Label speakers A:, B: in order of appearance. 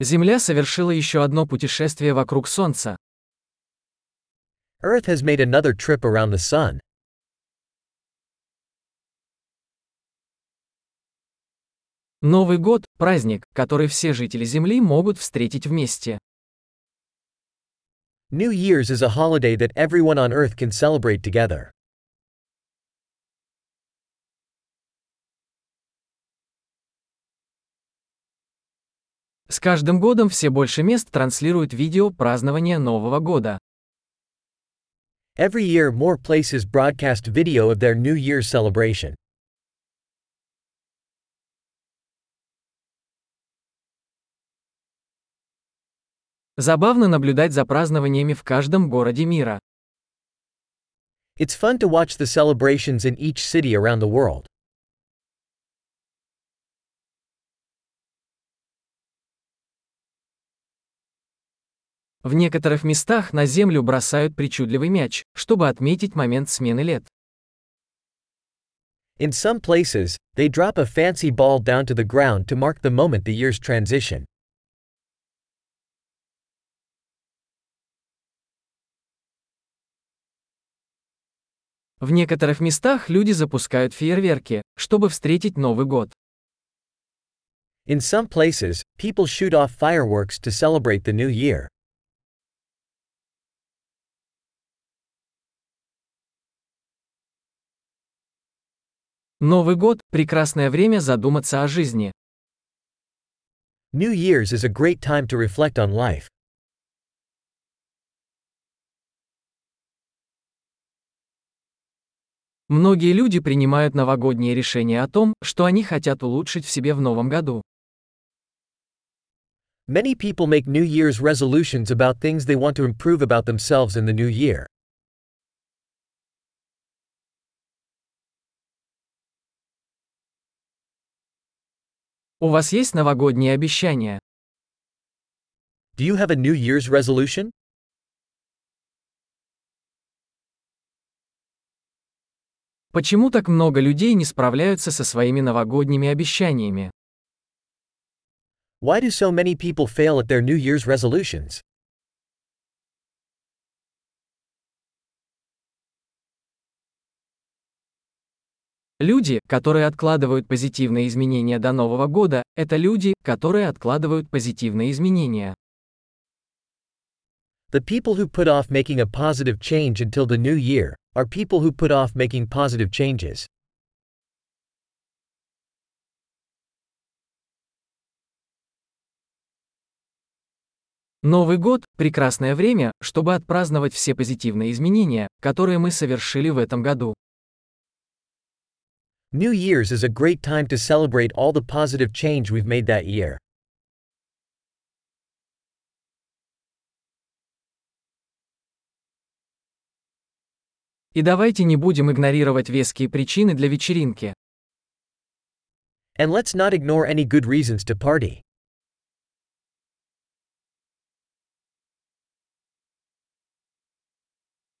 A: Земля совершила еще одно путешествие вокруг Солнца.
B: Earth has made another trip around the sun.
A: Новый год – праздник, который все жители Земли могут встретить вместе.
B: New Year's is a holiday that everyone on Earth can celebrate together.
A: С каждым годом все больше мест транслируют видео празднования Нового года.
B: Every year, more places broadcast video of their New Year's celebration.
A: Забавно наблюдать за празднованиями в каждом городе мира.
B: It's fun to watch the celebrations in each city around the world.
A: В некоторых местах на землю бросают причудливый мяч, чтобы отметить момент смены лет.
B: In some places, they drop a fancy ball down to the ground to mark the moment the year's transition.
A: В некоторых местах люди запускают фейерверки, чтобы встретить Новый год.
B: In some places, people shoot off fireworks to celebrate the new year.
A: Новый год – прекрасное время задуматься о жизни.
B: New Year's is a great time to reflect on life.
A: Многие люди принимают новогодние решения о том, что они хотят улучшить в себе в новом году.
B: Many people make New Year's resolutions about things they want to improve about themselves in the new year.
A: У вас есть новогодние обещания?
B: Do you have a New Year's resolution?
A: Почему так много людей не справляются со своими новогодними обещаниями?
B: Why do so many people fail at their New Year's resolutions?
A: Люди, которые откладывают позитивные изменения до Нового года, это люди, которые откладывают позитивные изменения.
B: The people who put off making a positive change until the new year are people who put off making positive changes.
A: Новый год – прекрасное время, чтобы отпраздновать все позитивные изменения, которые мы совершили в этом году.
B: New Year's is a great time to celebrate all the positive change we've made that year.
A: И давайте не будем игнорировать веские причины для вечеринки.
B: And let's not ignore any good reasons to party.